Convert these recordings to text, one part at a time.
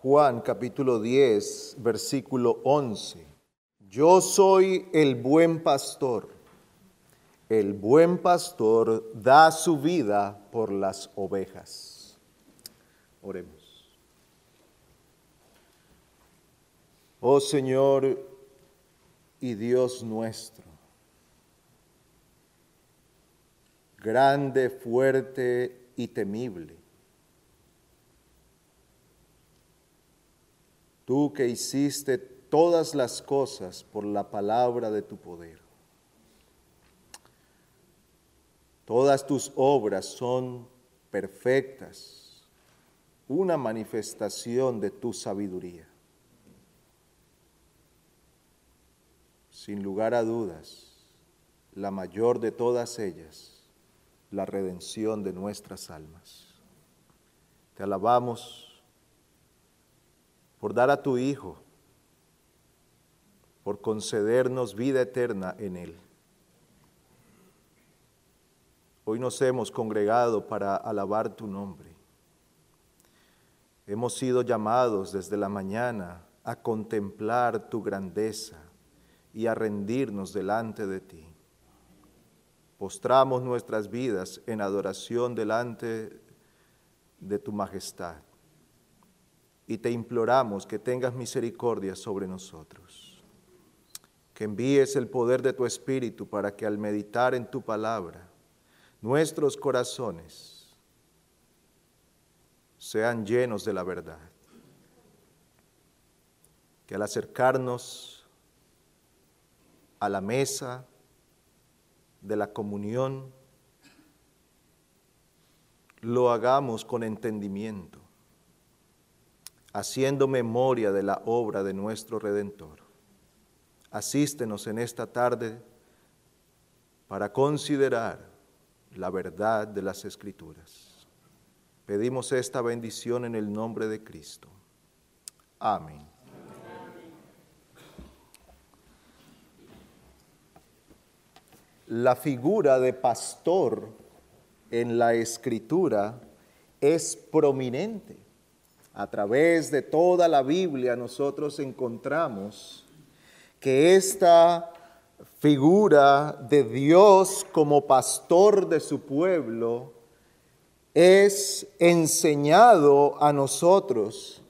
Juan capítulo 10, versículo 11. Yo soy el buen pastor. El buen pastor da su vida por las ovejas. Oremos. Oh Señor y Dios nuestro, grande, fuerte y temible. Tú que hiciste todas las cosas por la palabra de tu poder. Todas tus obras son perfectas, una manifestación de tu sabiduría. Sin lugar a dudas, la mayor de todas ellas, la redención de nuestras almas. Te alabamos por dar a tu Hijo por concedernos vida eterna en Él. Hoy nos hemos congregado para alabar tu nombre. Hemos sido llamados desde la mañana a contemplar tu grandeza y a rendirnos delante de ti. Postramos nuestras vidas en adoración delante de tu majestad y te imploramos que tengas misericordia sobre nosotros que envíes el poder de tu Espíritu para que al meditar en tu palabra, nuestros corazones sean llenos de la verdad. Que al acercarnos a la mesa de la comunión, lo hagamos con entendimiento, haciendo memoria de la obra de nuestro Redentor asístenos en esta tarde para considerar la verdad de las Escrituras. Pedimos esta bendición en el nombre de Cristo. Amén. La figura de pastor en la escritura es prominente. A través de toda la Biblia nosotros encontramos que esta figura de Dios como pastor de su pueblo es enseñado a nosotros.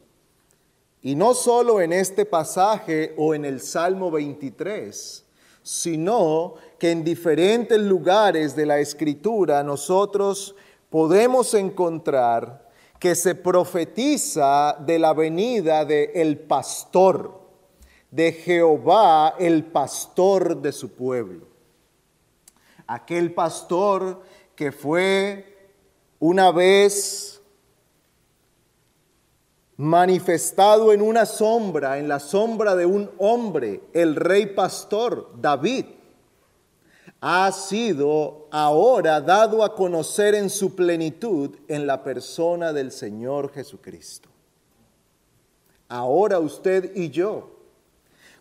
Y no solo en este pasaje o en el Salmo 23, sino que en diferentes lugares de la Escritura nosotros podemos encontrar que se profetiza de la venida del el pastor de Jehová, el pastor de su pueblo. Aquel pastor que fue una vez manifestado en una sombra, en la sombra de un hombre, el rey pastor David, ha sido ahora dado a conocer en su plenitud en la persona del Señor Jesucristo. Ahora usted y yo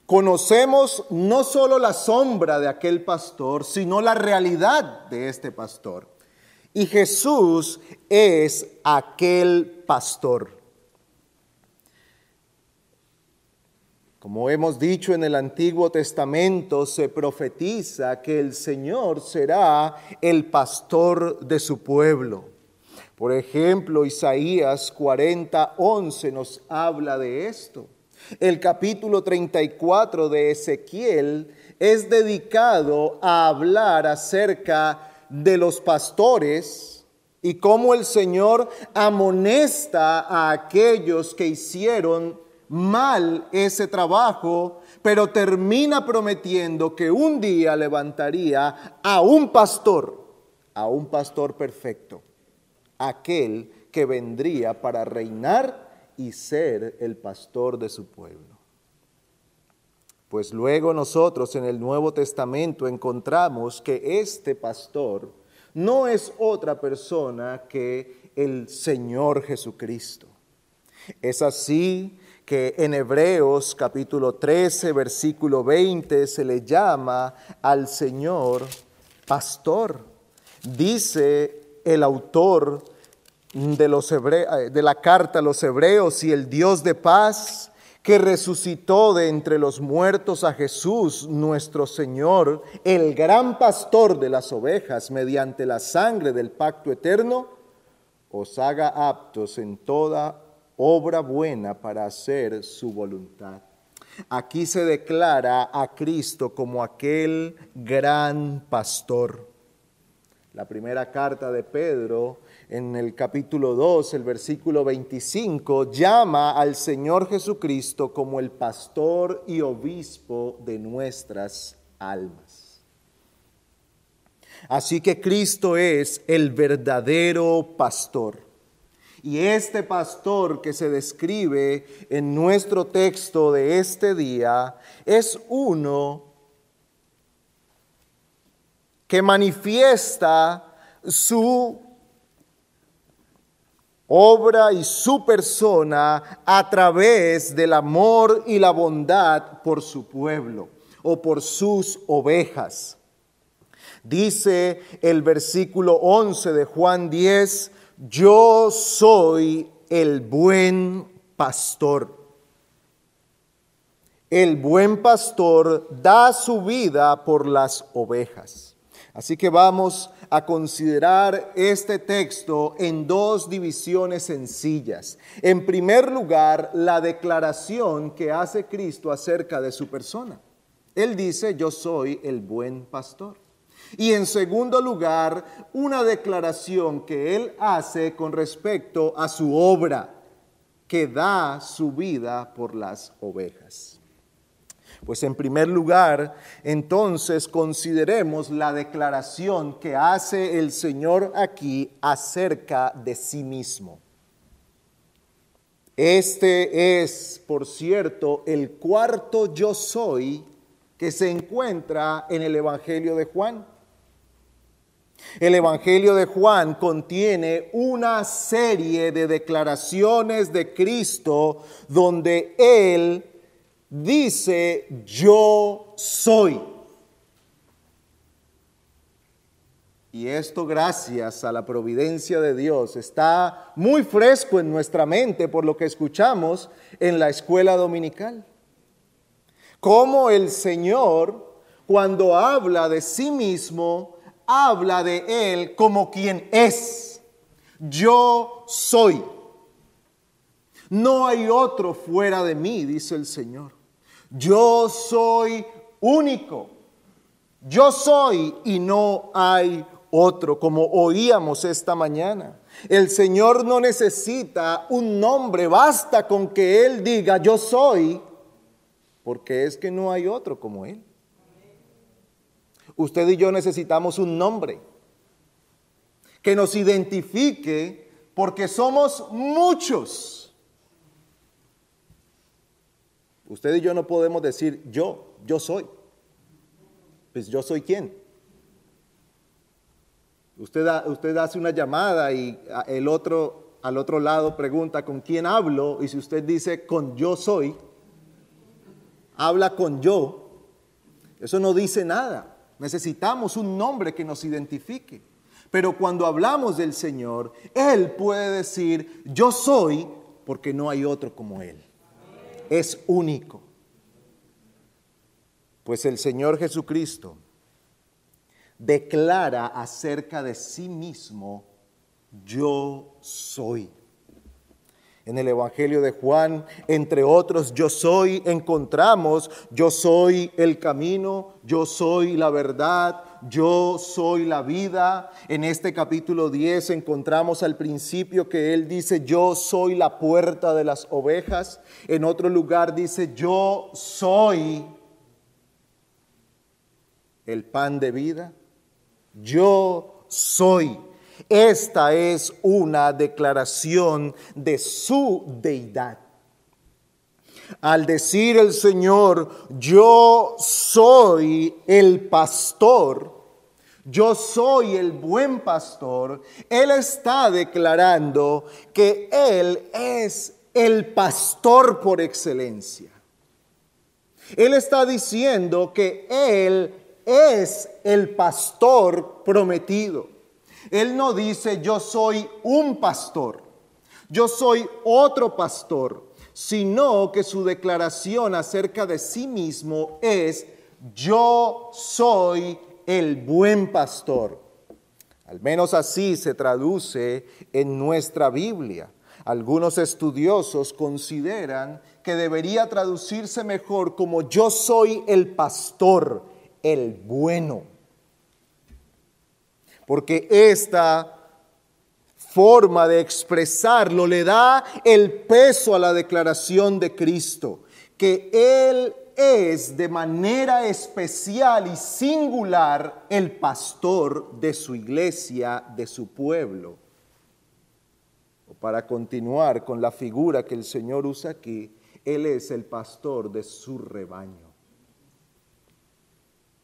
Conocemos no solo la sombra de aquel pastor, sino la realidad de este pastor. Y Jesús es aquel pastor. Como hemos dicho en el Antiguo Testamento, se profetiza que el Señor será el pastor de su pueblo. Por ejemplo, Isaías 40, 11 nos habla de esto. El capítulo 34 de Ezequiel es dedicado a hablar acerca de los pastores y cómo el Señor amonesta a aquellos que hicieron mal ese trabajo, pero termina prometiendo que un día levantaría a un pastor, a un pastor perfecto, aquel que vendría para reinar y ser el pastor de su pueblo. Pues luego nosotros en el Nuevo Testamento encontramos que este pastor no es otra persona que el Señor Jesucristo. Es así que en Hebreos capítulo 13, versículo 20 se le llama al Señor pastor. Dice el autor eh, de la carta a los hebreos y el Dios de paz que resucitó de entre los muertos a Jesús nuestro Señor, el gran pastor de las ovejas, mediante la sangre del pacto eterno, os haga aptos en toda obra buena para hacer su voluntad. Aquí se declara a Cristo como aquel gran pastor. La primera carta de Pedro, en el capítulo 2, el versículo 25, llama al Señor Jesucristo como el pastor y obispo de nuestras almas. Así que Cristo es el verdadero pastor. Y este pastor que se describe en nuestro texto de este día es uno que manifiesta su obra y su persona a través del amor y la bondad por su pueblo o por sus ovejas. Dice el versículo 11 de Juan 10, yo soy el buen pastor. El buen pastor da su vida por las ovejas. Así que vamos a considerar este texto en dos divisiones sencillas. En primer lugar, la declaración que hace Cristo acerca de su persona. Él dice, yo soy el buen pastor. Y en segundo lugar, una declaración que él hace con respecto a su obra, que da su vida por las ovejas. Pues en primer lugar, entonces consideremos la declaración que hace el Señor aquí acerca de sí mismo. Este es, por cierto, el cuarto yo soy que se encuentra en el Evangelio de Juan. El Evangelio de Juan contiene una serie de declaraciones de Cristo donde Él dice, yo soy. Y esto gracias a la providencia de Dios está muy fresco en nuestra mente por lo que escuchamos en la escuela dominical. Como el Señor, cuando habla de sí mismo, habla de Él como quien es. Yo soy. No hay otro fuera de mí, dice el Señor. Yo soy único. Yo soy y no hay otro, como oíamos esta mañana. El Señor no necesita un nombre, basta con que Él diga yo soy, porque es que no hay otro como Él. Usted y yo necesitamos un nombre que nos identifique porque somos muchos. Usted y yo no podemos decir yo, yo soy. Pues yo soy quién. Usted, usted hace una llamada y el otro al otro lado pregunta con quién hablo y si usted dice con yo soy, habla con yo, eso no dice nada. Necesitamos un nombre que nos identifique. Pero cuando hablamos del Señor, Él puede decir, yo soy porque no hay otro como Él. Es único. Pues el Señor Jesucristo declara acerca de sí mismo, yo soy. En el Evangelio de Juan, entre otros, yo soy, encontramos, yo soy el camino, yo soy la verdad, yo soy la vida. En este capítulo 10 encontramos al principio que él dice, yo soy la puerta de las ovejas. En otro lugar dice, yo soy el pan de vida. Yo soy esta es una declaración de su deidad. Al decir el Señor, yo soy el pastor, yo soy el buen pastor, Él está declarando que Él es el pastor por excelencia. Él está diciendo que Él es el pastor prometido. Él no dice yo soy un pastor, yo soy otro pastor, sino que su declaración acerca de sí mismo es yo soy el buen pastor. Al menos así se traduce en nuestra Biblia. Algunos estudiosos consideran que debería traducirse mejor como yo soy el pastor, el bueno. Porque esta forma de expresarlo le da el peso a la declaración de Cristo, que Él es de manera especial y singular el pastor de su iglesia, de su pueblo. Para continuar con la figura que el Señor usa aquí, Él es el pastor de su rebaño.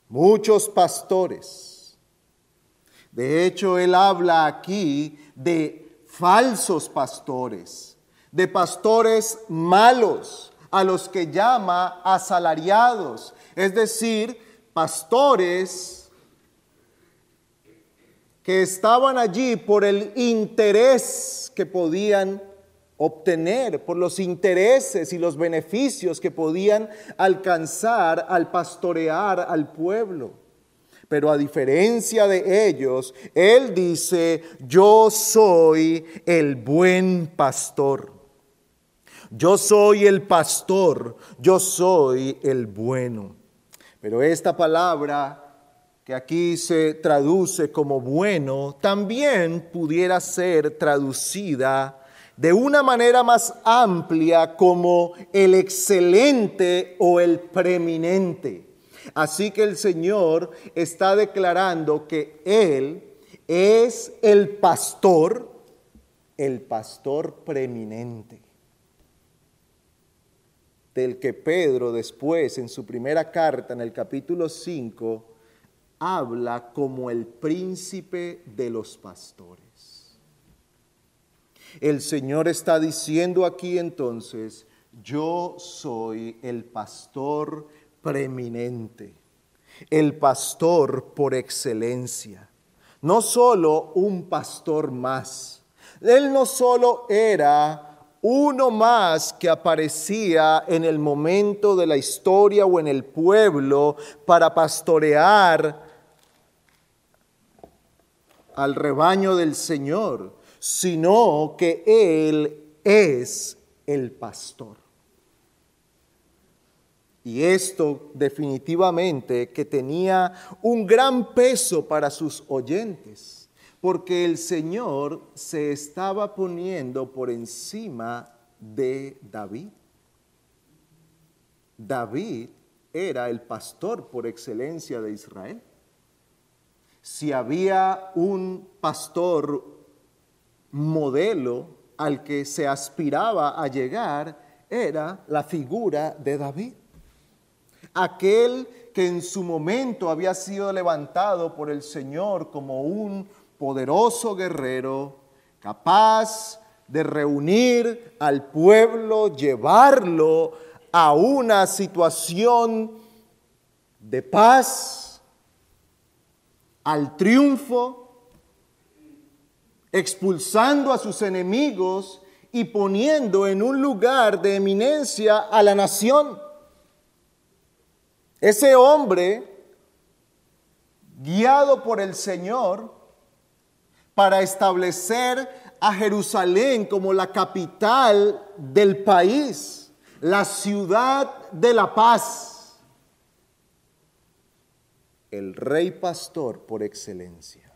Muchos pastores. De hecho, Él habla aquí de falsos pastores, de pastores malos, a los que llama asalariados, es decir, pastores que estaban allí por el interés que podían obtener, por los intereses y los beneficios que podían alcanzar al pastorear al pueblo. Pero a diferencia de ellos, Él dice, yo soy el buen pastor. Yo soy el pastor, yo soy el bueno. Pero esta palabra que aquí se traduce como bueno, también pudiera ser traducida de una manera más amplia como el excelente o el preeminente. Así que el Señor está declarando que Él es el pastor, el pastor preeminente del que Pedro después en su primera carta, en el capítulo 5, habla como el príncipe de los pastores. El Señor está diciendo aquí entonces, yo soy el pastor preeminente, el pastor por excelencia, no solo un pastor más. Él no solo era uno más que aparecía en el momento de la historia o en el pueblo para pastorear al rebaño del Señor, sino que Él es el pastor. Y esto definitivamente que tenía un gran peso para sus oyentes porque el Señor se estaba poniendo por encima de David. David era el pastor por excelencia de Israel. Si había un pastor modelo al que se aspiraba a llegar, era la figura de David. Aquel que en su momento había sido levantado por el Señor como un poderoso guerrero, capaz de reunir al pueblo, llevarlo a una situación de paz, al triunfo, expulsando a sus enemigos y poniendo en un lugar de eminencia a la nación. Ese hombre, guiado por el Señor, para establecer a Jerusalén como la capital del país, la ciudad de la paz, el rey pastor por excelencia.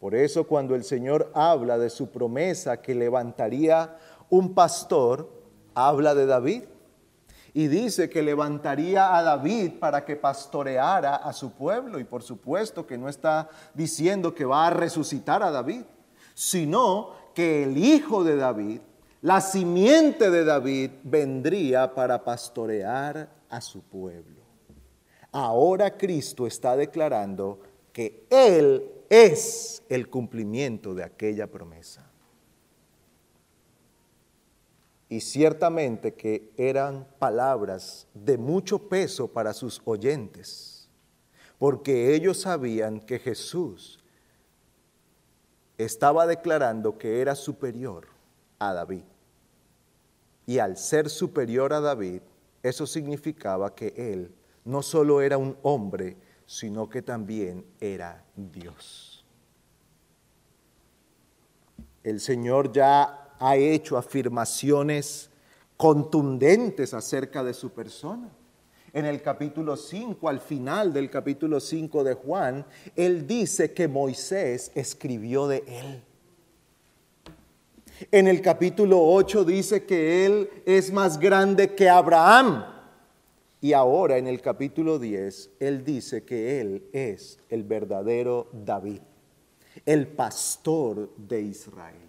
Por eso cuando el Señor habla de su promesa que levantaría un pastor, habla de David y dice que levantaría a David para que pastoreara a su pueblo. Y por supuesto que no está diciendo que va a resucitar a David, sino que el hijo de David, la simiente de David, vendría para pastorear a su pueblo. Ahora Cristo está declarando que Él es el cumplimiento de aquella promesa. Y ciertamente que eran palabras de mucho peso para sus oyentes, porque ellos sabían que Jesús estaba declarando que era superior a David. Y al ser superior a David, eso significaba que él no solo era un hombre, sino que también era Dios. El Señor ya ha hecho afirmaciones contundentes acerca de su persona. En el capítulo 5, al final del capítulo 5 de Juan, Él dice que Moisés escribió de Él. En el capítulo 8 dice que Él es más grande que Abraham. Y ahora en el capítulo 10, Él dice que Él es el verdadero David, el pastor de Israel.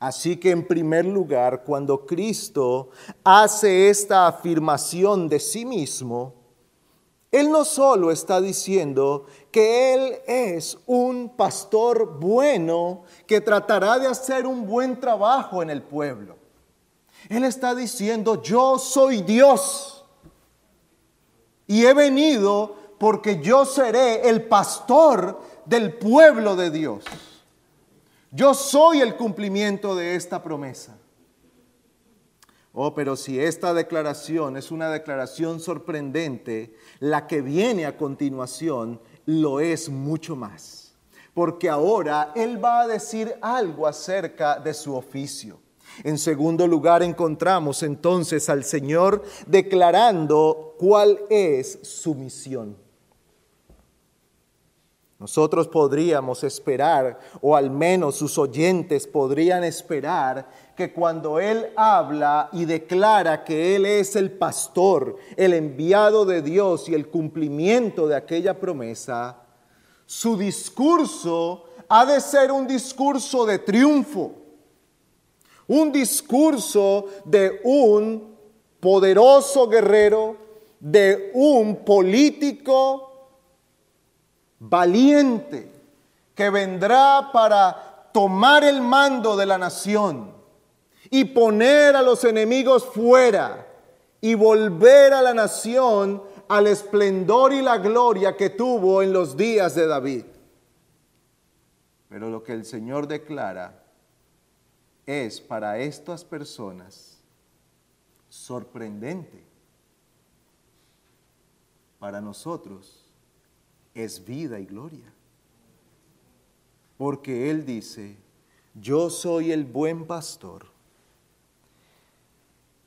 Así que en primer lugar, cuando Cristo hace esta afirmación de sí mismo, Él no solo está diciendo que Él es un pastor bueno que tratará de hacer un buen trabajo en el pueblo. Él está diciendo, yo soy Dios y he venido porque yo seré el pastor del pueblo de Dios. Yo soy el cumplimiento de esta promesa. Oh, pero si esta declaración es una declaración sorprendente, la que viene a continuación lo es mucho más. Porque ahora Él va a decir algo acerca de su oficio. En segundo lugar, encontramos entonces al Señor declarando cuál es su misión. Nosotros podríamos esperar, o al menos sus oyentes podrían esperar, que cuando Él habla y declara que Él es el pastor, el enviado de Dios y el cumplimiento de aquella promesa, su discurso ha de ser un discurso de triunfo, un discurso de un poderoso guerrero, de un político valiente que vendrá para tomar el mando de la nación y poner a los enemigos fuera y volver a la nación al esplendor y la gloria que tuvo en los días de David. Pero lo que el Señor declara es para estas personas sorprendente. Para nosotros es vida y gloria. Porque Él dice, yo soy el buen pastor.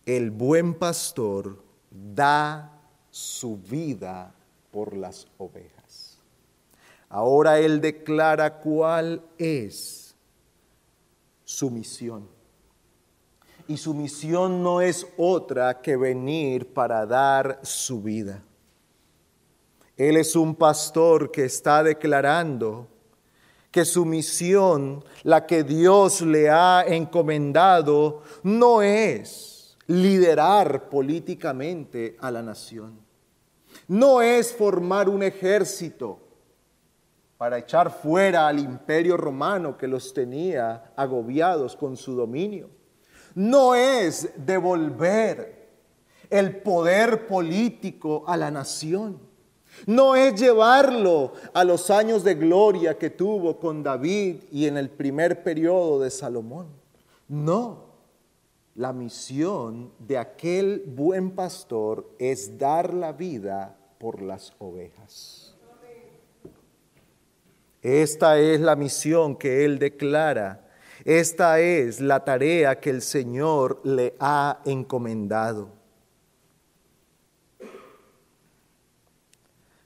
El buen pastor da su vida por las ovejas. Ahora Él declara cuál es su misión. Y su misión no es otra que venir para dar su vida. Él es un pastor que está declarando que su misión, la que Dios le ha encomendado, no es liderar políticamente a la nación. No es formar un ejército para echar fuera al imperio romano que los tenía agobiados con su dominio. No es devolver el poder político a la nación no es llevarlo a los años de gloria que tuvo con David y en el primer periodo de Salomón. No, la misión de aquel buen pastor es dar la vida por las ovejas. Esta es la misión que él declara. Esta es la tarea que el Señor le ha encomendado.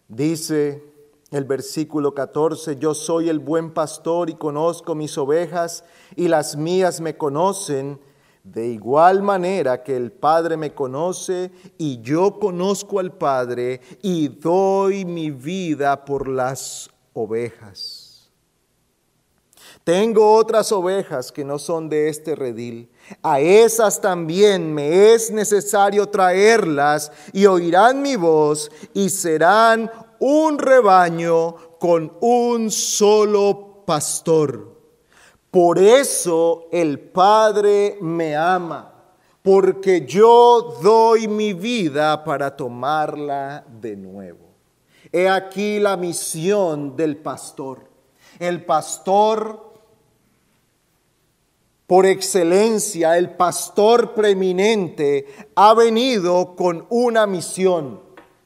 Dice el versículo 14, yo soy el buen pastor y conozco mis ovejas y las mías me conocen, de igual manera que el Padre me conoce y yo conozco al Padre y doy mi vida por las ovejas. Tengo otras ovejas que no son de este redil. A esas también me es necesario traerlas y oirán mi voz y serán un rebaño con un solo pastor. Por eso el Padre me ama, porque yo doy mi vida para tomarla de nuevo. He aquí la misión del pastor. El pastor por excelencia, el pastor preeminente, ha venido con una misión,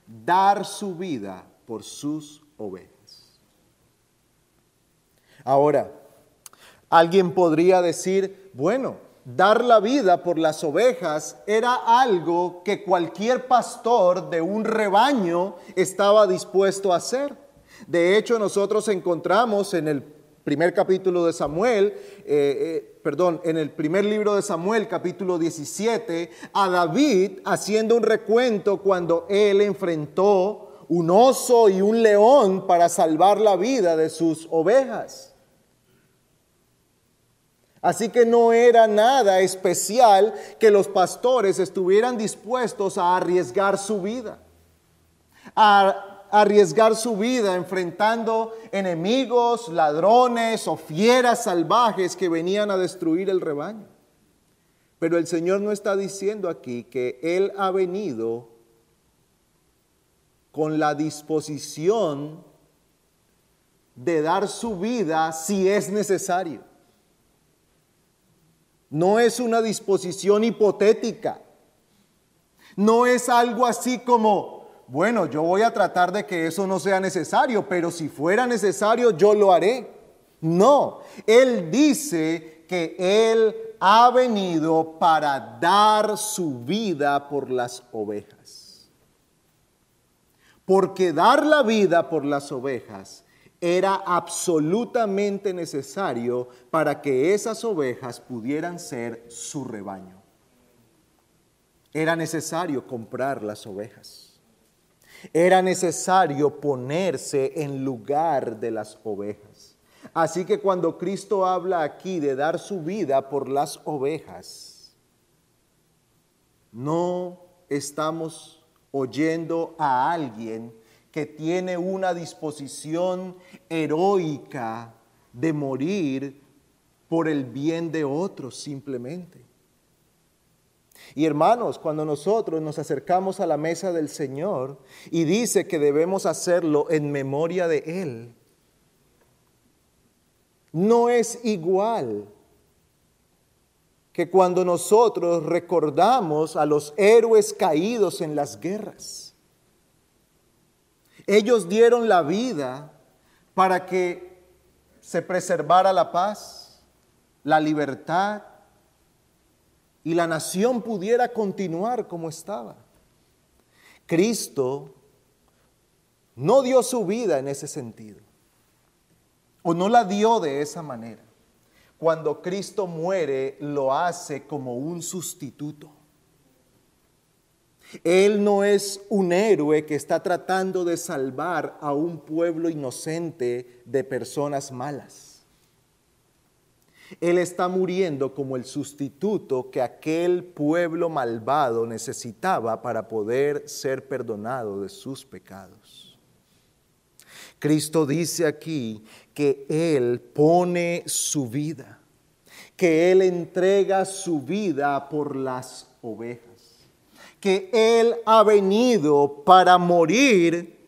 dar su vida por sus ovejas. Ahora, alguien podría decir, bueno, dar la vida por las ovejas era algo que cualquier pastor de un rebaño estaba dispuesto a hacer. De hecho, nosotros encontramos en el primer capítulo de Samuel, eh, eh, perdón, en el primer libro de Samuel, capítulo 17, a David haciendo un recuento cuando él enfrentó un oso y un león para salvar la vida de sus ovejas. Así que no era nada especial que los pastores estuvieran dispuestos a arriesgar su vida, a arriesgar su vida enfrentando enemigos, ladrones o fieras salvajes que venían a destruir el rebaño. Pero el Señor no está diciendo aquí que Él ha venido con la disposición de dar su vida si es necesario. No es una disposición hipotética. No es algo así como, bueno, yo voy a tratar de que eso no sea necesario, pero si fuera necesario yo lo haré. No, Él dice que Él ha venido para dar su vida por las ovejas. Porque dar la vida por las ovejas era absolutamente necesario para que esas ovejas pudieran ser su rebaño. Era necesario comprar las ovejas. Era necesario ponerse en lugar de las ovejas. Así que cuando Cristo habla aquí de dar su vida por las ovejas, no estamos oyendo a alguien que tiene una disposición heroica de morir por el bien de otros simplemente. Y hermanos, cuando nosotros nos acercamos a la mesa del Señor y dice que debemos hacerlo en memoria de Él, no es igual que cuando nosotros recordamos a los héroes caídos en las guerras. Ellos dieron la vida para que se preservara la paz, la libertad, y la nación pudiera continuar como estaba. Cristo no dio su vida en ese sentido, o no la dio de esa manera. Cuando Cristo muere, lo hace como un sustituto. Él no es un héroe que está tratando de salvar a un pueblo inocente de personas malas. Él está muriendo como el sustituto que aquel pueblo malvado necesitaba para poder ser perdonado de sus pecados. Cristo dice aquí que Él pone su vida, que Él entrega su vida por las ovejas, que Él ha venido para morir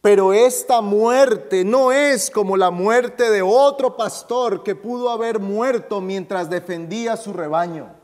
pero esta muerte no es como la muerte de otro pastor que pudo haber muerto mientras defendía su rebaño.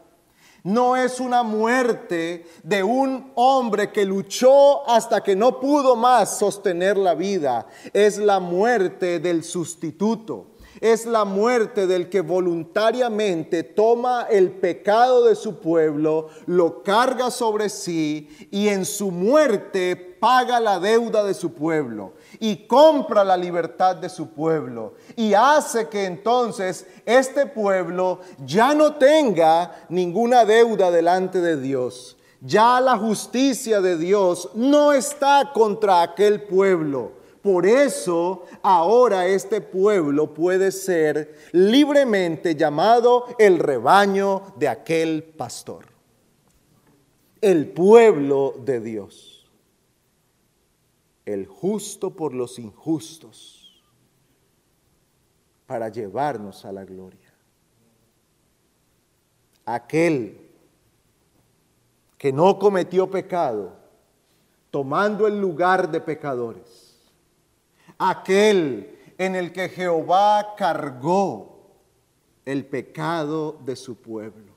No es una muerte de un hombre que luchó hasta que no pudo más sostener la vida. Es la muerte del sustituto es la muerte del que voluntariamente toma el pecado de su pueblo, lo carga sobre sí y en su muerte paga la deuda de su pueblo y compra la libertad de su pueblo y hace que entonces este pueblo ya no tenga ninguna deuda delante de Dios. Ya la justicia de Dios no está contra aquel pueblo por eso ahora este pueblo puede ser libremente llamado el rebaño de aquel pastor. El pueblo de Dios. El justo por los injustos para llevarnos a la gloria. Aquel que no cometió pecado, tomando el lugar de pecadores aquel en el que Jehová cargó el pecado de su pueblo.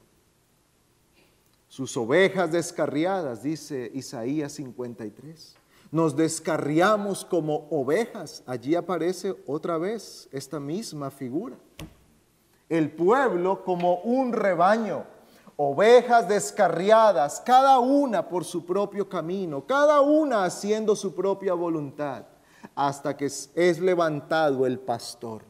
Sus ovejas descarriadas, dice Isaías 53. Nos descarriamos como ovejas. Allí aparece otra vez esta misma figura. El pueblo como un rebaño, ovejas descarriadas, cada una por su propio camino, cada una haciendo su propia voluntad hasta que es levantado el pastor.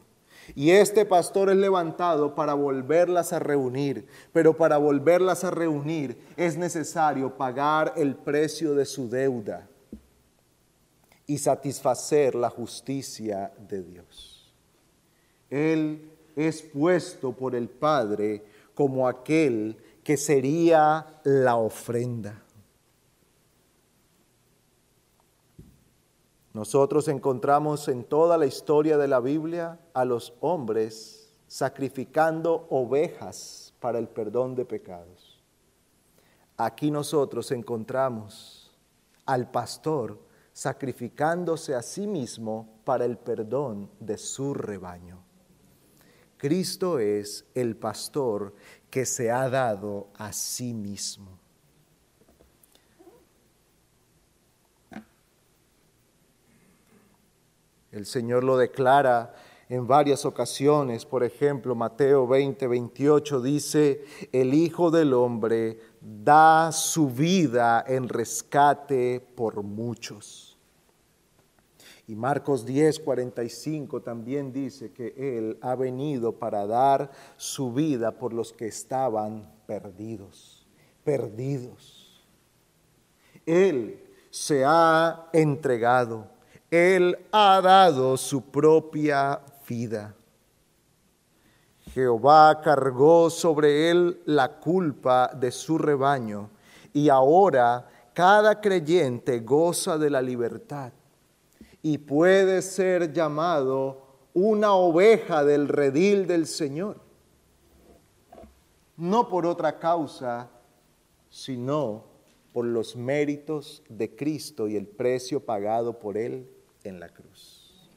Y este pastor es levantado para volverlas a reunir, pero para volverlas a reunir es necesario pagar el precio de su deuda y satisfacer la justicia de Dios. Él es puesto por el Padre como aquel que sería la ofrenda. Nosotros encontramos en toda la historia de la Biblia a los hombres sacrificando ovejas para el perdón de pecados. Aquí nosotros encontramos al pastor sacrificándose a sí mismo para el perdón de su rebaño. Cristo es el pastor que se ha dado a sí mismo. El Señor lo declara en varias ocasiones. Por ejemplo, Mateo 20, 28 dice, el Hijo del Hombre da su vida en rescate por muchos. Y Marcos 10, 45 también dice que Él ha venido para dar su vida por los que estaban perdidos, perdidos. Él se ha entregado él ha dado su propia vida. Jehová cargó sobre él la culpa de su rebaño y ahora cada creyente goza de la libertad y puede ser llamado una oveja del redil del Señor. No por otra causa, sino por los méritos de Cristo y el precio pagado por él en la cruz.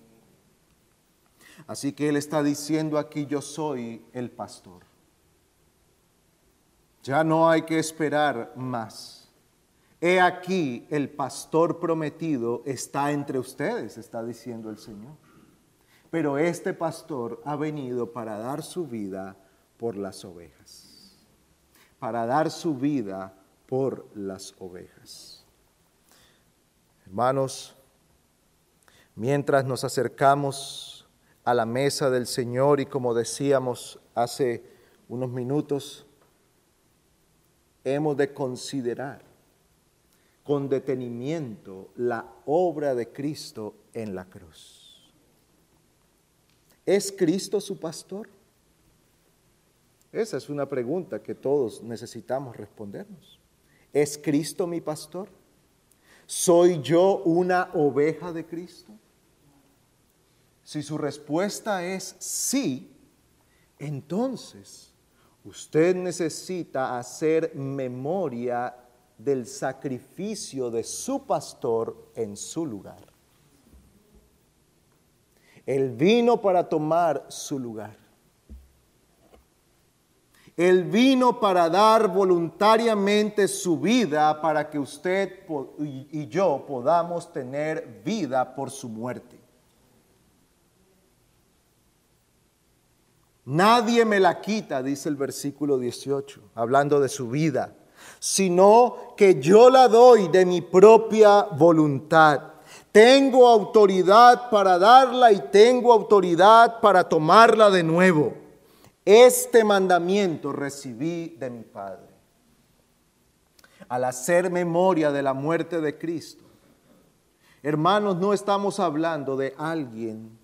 Así que Él está diciendo aquí, yo soy el pastor. Ya no hay que esperar más. He aquí, el pastor prometido está entre ustedes, está diciendo el Señor. Pero este pastor ha venido para dar su vida por las ovejas. Para dar su vida por las ovejas. Hermanos, mientras nos acercamos a la mesa del Señor y como decíamos hace unos minutos, hemos de considerar con detenimiento la obra de Cristo en la cruz. ¿Es Cristo su pastor? Esa es una pregunta que todos necesitamos respondernos. ¿Es Cristo mi pastor? ¿Soy yo una oveja de Cristo? Si su respuesta es sí, entonces usted necesita hacer memoria del sacrificio de su pastor en su lugar. Él vino para tomar su lugar. Él vino para dar voluntariamente su vida para que usted y yo podamos tener vida por su muerte. Nadie me la quita, dice el versículo 18, hablando de su vida, sino que yo la doy de mi propia voluntad. Tengo autoridad para darla y tengo autoridad para tomarla de nuevo. Este mandamiento recibí de mi Padre. Al hacer memoria de la muerte de Cristo, hermanos, no estamos hablando de alguien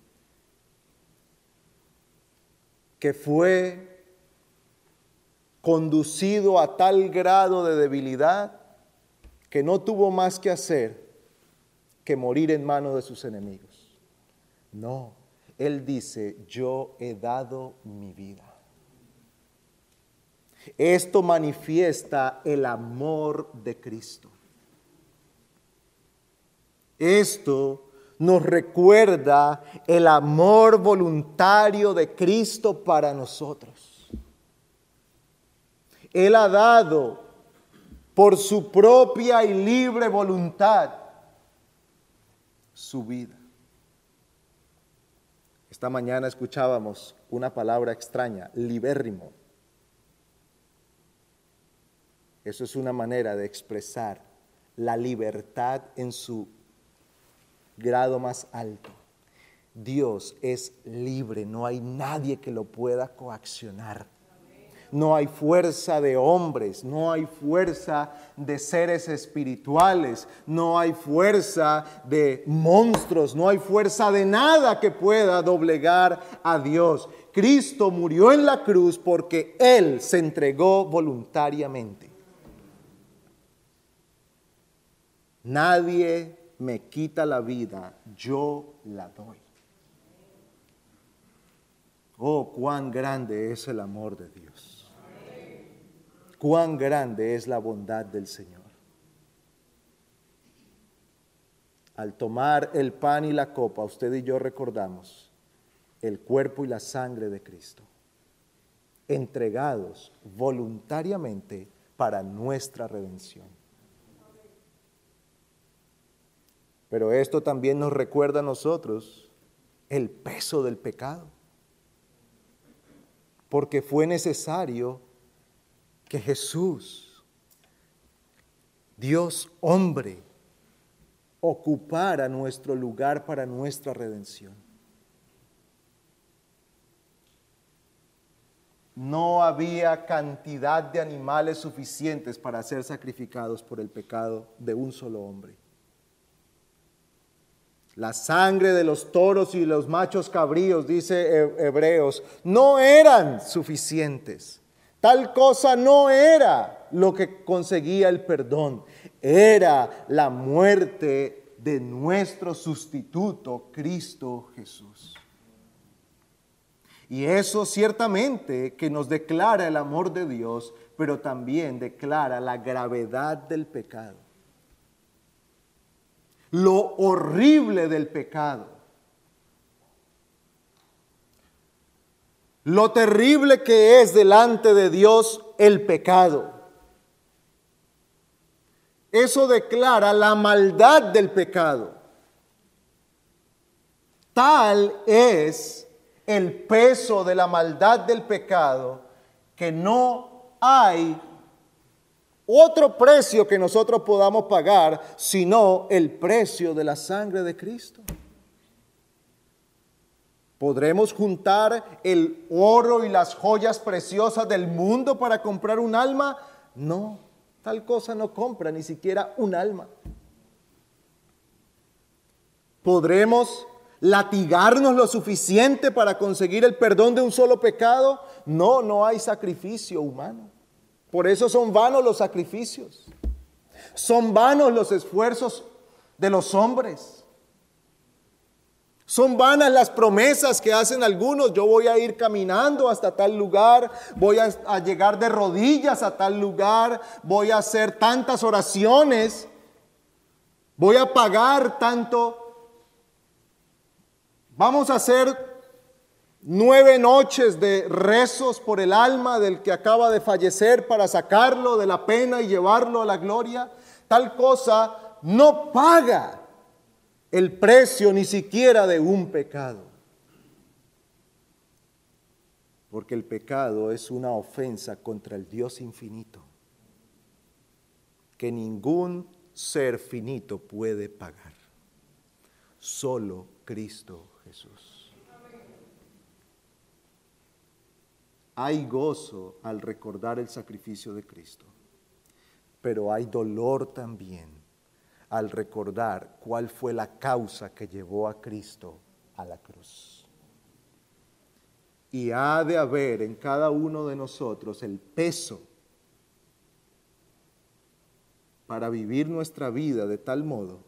que fue conducido a tal grado de debilidad que no tuvo más que hacer que morir en manos de sus enemigos. No, Él dice, yo he dado mi vida. Esto manifiesta el amor de Cristo. Esto nos recuerda el amor voluntario de Cristo para nosotros. Él ha dado por su propia y libre voluntad su vida. Esta mañana escuchábamos una palabra extraña, libérrimo. Eso es una manera de expresar la libertad en su grado más alto. Dios es libre, no hay nadie que lo pueda coaccionar. No hay fuerza de hombres, no hay fuerza de seres espirituales, no hay fuerza de monstruos, no hay fuerza de nada que pueda doblegar a Dios. Cristo murió en la cruz porque Él se entregó voluntariamente. Nadie me quita la vida, yo la doy. Oh, cuán grande es el amor de Dios. Cuán grande es la bondad del Señor. Al tomar el pan y la copa, usted y yo recordamos el cuerpo y la sangre de Cristo, entregados voluntariamente para nuestra redención. Pero esto también nos recuerda a nosotros el peso del pecado. Porque fue necesario que Jesús, Dios hombre, ocupara nuestro lugar para nuestra redención. No había cantidad de animales suficientes para ser sacrificados por el pecado de un solo hombre. La sangre de los toros y los machos cabríos, dice Hebreos, no eran suficientes. Tal cosa no era lo que conseguía el perdón. Era la muerte de nuestro sustituto, Cristo Jesús. Y eso ciertamente que nos declara el amor de Dios, pero también declara la gravedad del pecado lo horrible del pecado, lo terrible que es delante de Dios el pecado. Eso declara la maldad del pecado. Tal es el peso de la maldad del pecado que no hay otro precio que nosotros podamos pagar, sino el precio de la sangre de Cristo. ¿Podremos juntar el oro y las joyas preciosas del mundo para comprar un alma? No, tal cosa no compra ni siquiera un alma. ¿Podremos latigarnos lo suficiente para conseguir el perdón de un solo pecado? No, no hay sacrificio humano. Por eso son vanos los sacrificios. Son vanos los esfuerzos de los hombres. Son vanas las promesas que hacen algunos. Yo voy a ir caminando hasta tal lugar, voy a, llegar de rodillas a tal lugar, voy a hacer tantas oraciones, voy a pagar tanto. Vamos a hacer nueve noches de rezos por el alma del que acaba de fallecer para sacarlo de la pena y llevarlo a la gloria, tal cosa no paga el precio ni siquiera de un pecado. Porque el pecado es una ofensa contra el Dios infinito que ningún ser finito puede pagar. Solo Cristo Jesús. Hay gozo al recordar el sacrificio de Cristo, pero hay dolor también al recordar cuál fue la causa que llevó a Cristo a la cruz. Y ha de haber en cada uno de nosotros el peso para vivir nuestra vida de tal modo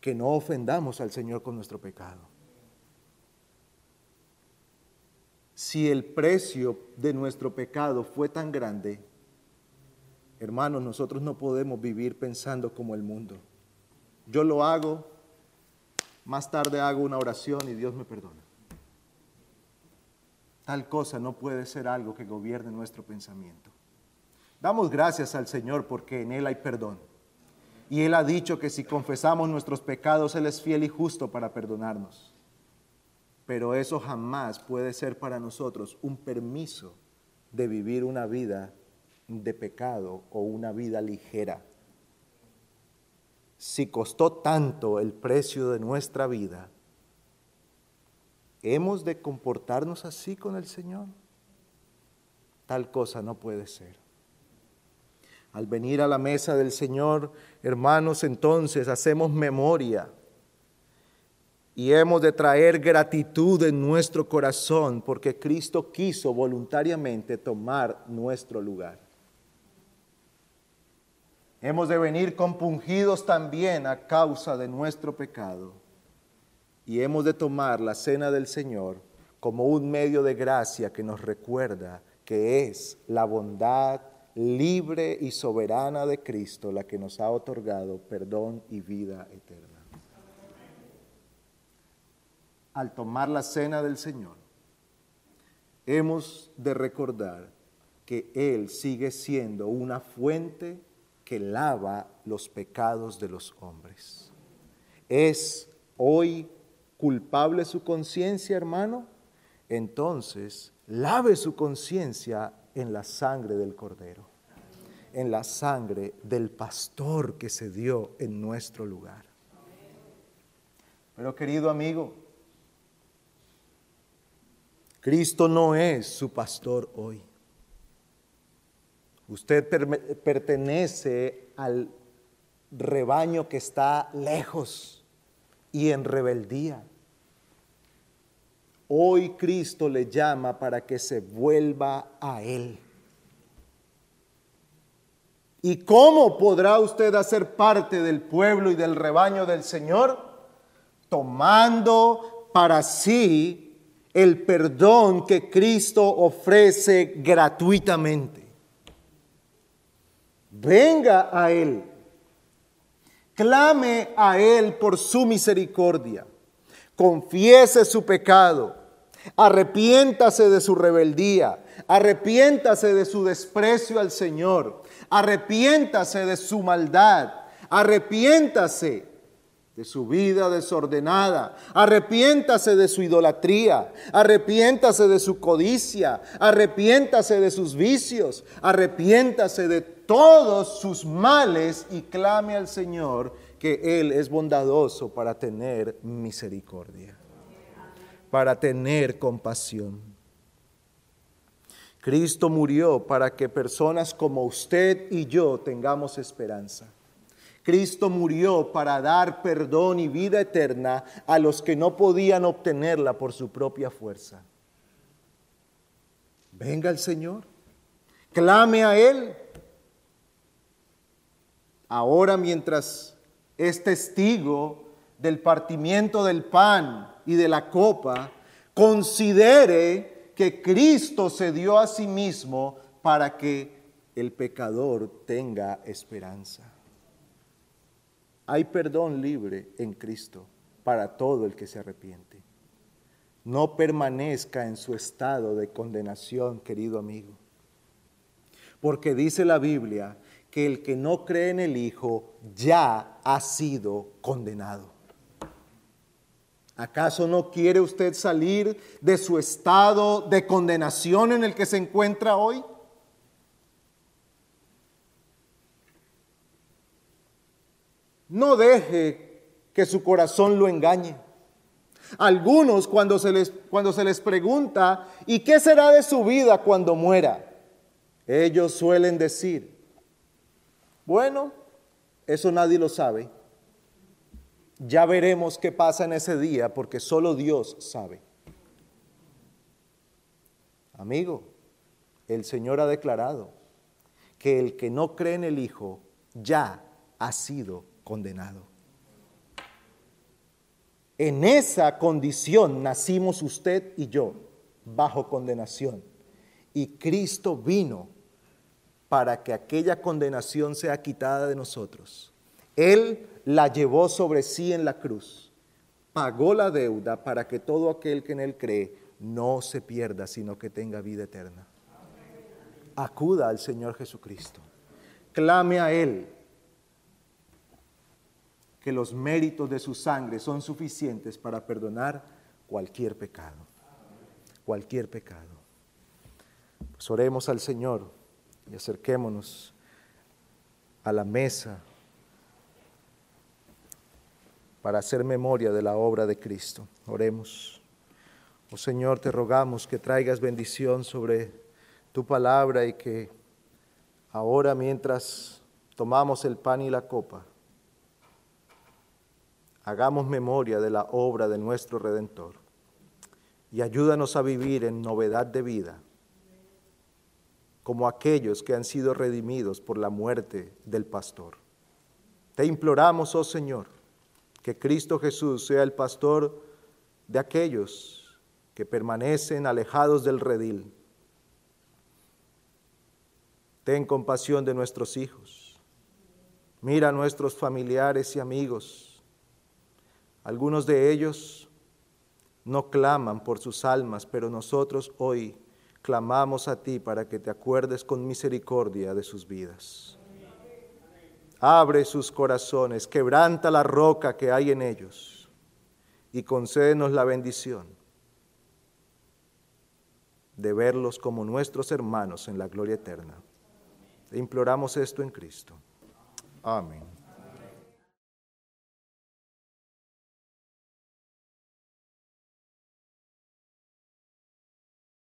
que no ofendamos al Señor con nuestro pecado. Si el precio de nuestro pecado fue tan grande, hermanos, nosotros no podemos vivir pensando como el mundo. Yo lo hago más tarde hago una oración y Dios me perdona. Tal cosa no puede ser algo que gobierne nuestro pensamiento. Damos gracias al Señor porque en Él hay perdón. Y Él ha dicho que si confesamos nuestros pecados, Él es fiel y justo para perdonarnos. Pero eso jamás puede ser para nosotros un permiso de vivir una vida de pecado o una vida ligera. Si costó tanto el precio de nuestra vida, ¿hemos de comportarnos así con el Señor? Tal cosa no puede ser. Al venir a la mesa del Señor, hermanos, entonces hacemos memoria y hemos de traer gratitud en nuestro corazón porque Cristo quiso voluntariamente tomar nuestro lugar. Hemos de venir compungidos también a causa de nuestro pecado y hemos de tomar la cena del Señor como un medio de gracia que nos recuerda que es la bondad libre y soberana de Cristo la que nos ha otorgado perdón y vida eterna. Al tomar la cena del Señor, hemos de recordar que Él sigue siendo una fuente que lava los pecados de los hombres. ¿Es hoy culpable su conciencia, hermano? Entonces, lave su conciencia en la sangre del Cordero, en la sangre del pastor que se dio en nuestro lugar. Pero querido amigo, Cristo no es su pastor hoy. Usted pertenece al rebaño que está lejos y en rebeldía. Hoy Cristo le llama para que se vuelva a Él. ¿Y cómo podrá usted hacer parte del pueblo y del rebaño del Señor? Tomando para sí el perdón que Cristo ofrece gratuitamente. Venga a Él. Clame a Él por su misericordia. Confiese su pecado, arrepiéntase de su rebeldía, arrepiéntase de su desprecio al Señor, arrepiéntase de su maldad, arrepiéntase de su vida desordenada, arrepiéntase de su idolatría, arrepiéntase de su codicia, arrepiéntase de sus vicios, arrepiéntase de todos sus males y clame al Señor que Él es bondadoso para tener misericordia, para tener compasión. Cristo murió para que personas como usted y yo tengamos esperanza. Cristo murió para dar perdón y vida eterna a los que no podían obtenerla por su propia fuerza. Venga el Señor, clame a Él. Ahora mientras es testigo del partimiento del pan y de la copa, considere que Cristo se dio a sí mismo para que el pecador tenga esperanza. Hay perdón libre en Cristo para todo el que se arrepiente. No permanezca en su estado de condenación, querido amigo. Porque dice la Biblia que el que no cree en el Hijo ya ha sido condenado. ¿Acaso no quiere usted salir de su estado de condenación en el que se encuentra hoy? No deje que su corazón lo engañe. Algunos cuando se les, cuando se les pregunta, ¿y qué será de su vida cuando muera? Ellos suelen decir, bueno, eso nadie lo sabe. Ya veremos qué pasa en ese día porque solo Dios sabe. Amigo, el Señor ha declarado que el que no cree en el Hijo ya ha sido condenado. En esa condición nacimos usted y yo, bajo condenación. Y Cristo vino para que aquella condenación sea quitada de nosotros. Él la llevó sobre sí en la cruz pagó la deuda para que todo aquel que en Él cree no se pierda, sino que tenga vida eterna. Acuda al Señor Jesucristo. Clame a Él que los méritos de su sangre son suficientes para perdonar cualquier pecado. Cualquier pecado. Pues oremos al Señor y acerquémonos a la mesa para hacer memoria de la obra de Cristo. Oremos. Oh Señor, te rogamos que traigas bendición sobre tu palabra y que ahora mientras tomamos el pan y la copa, hagamos memoria de la obra de nuestro Redentor y ayúdanos a vivir en novedad de vida, como aquellos que han sido redimidos por la muerte del pastor. Te imploramos, oh Señor, que Cristo Jesús sea el pastor de aquellos que permanecen alejados del redil. Ten compasión de nuestros hijos. Mira a nuestros familiares y amigos. Algunos de ellos no claman por sus almas, pero nosotros hoy clamamos a ti para que te acuerdes con misericordia de sus vidas abre sus corazones, quebranta la roca que hay en ellos y concédenos la bendición de verlos como nuestros hermanos en la gloria eterna. E imploramos esto en Cristo. Amén.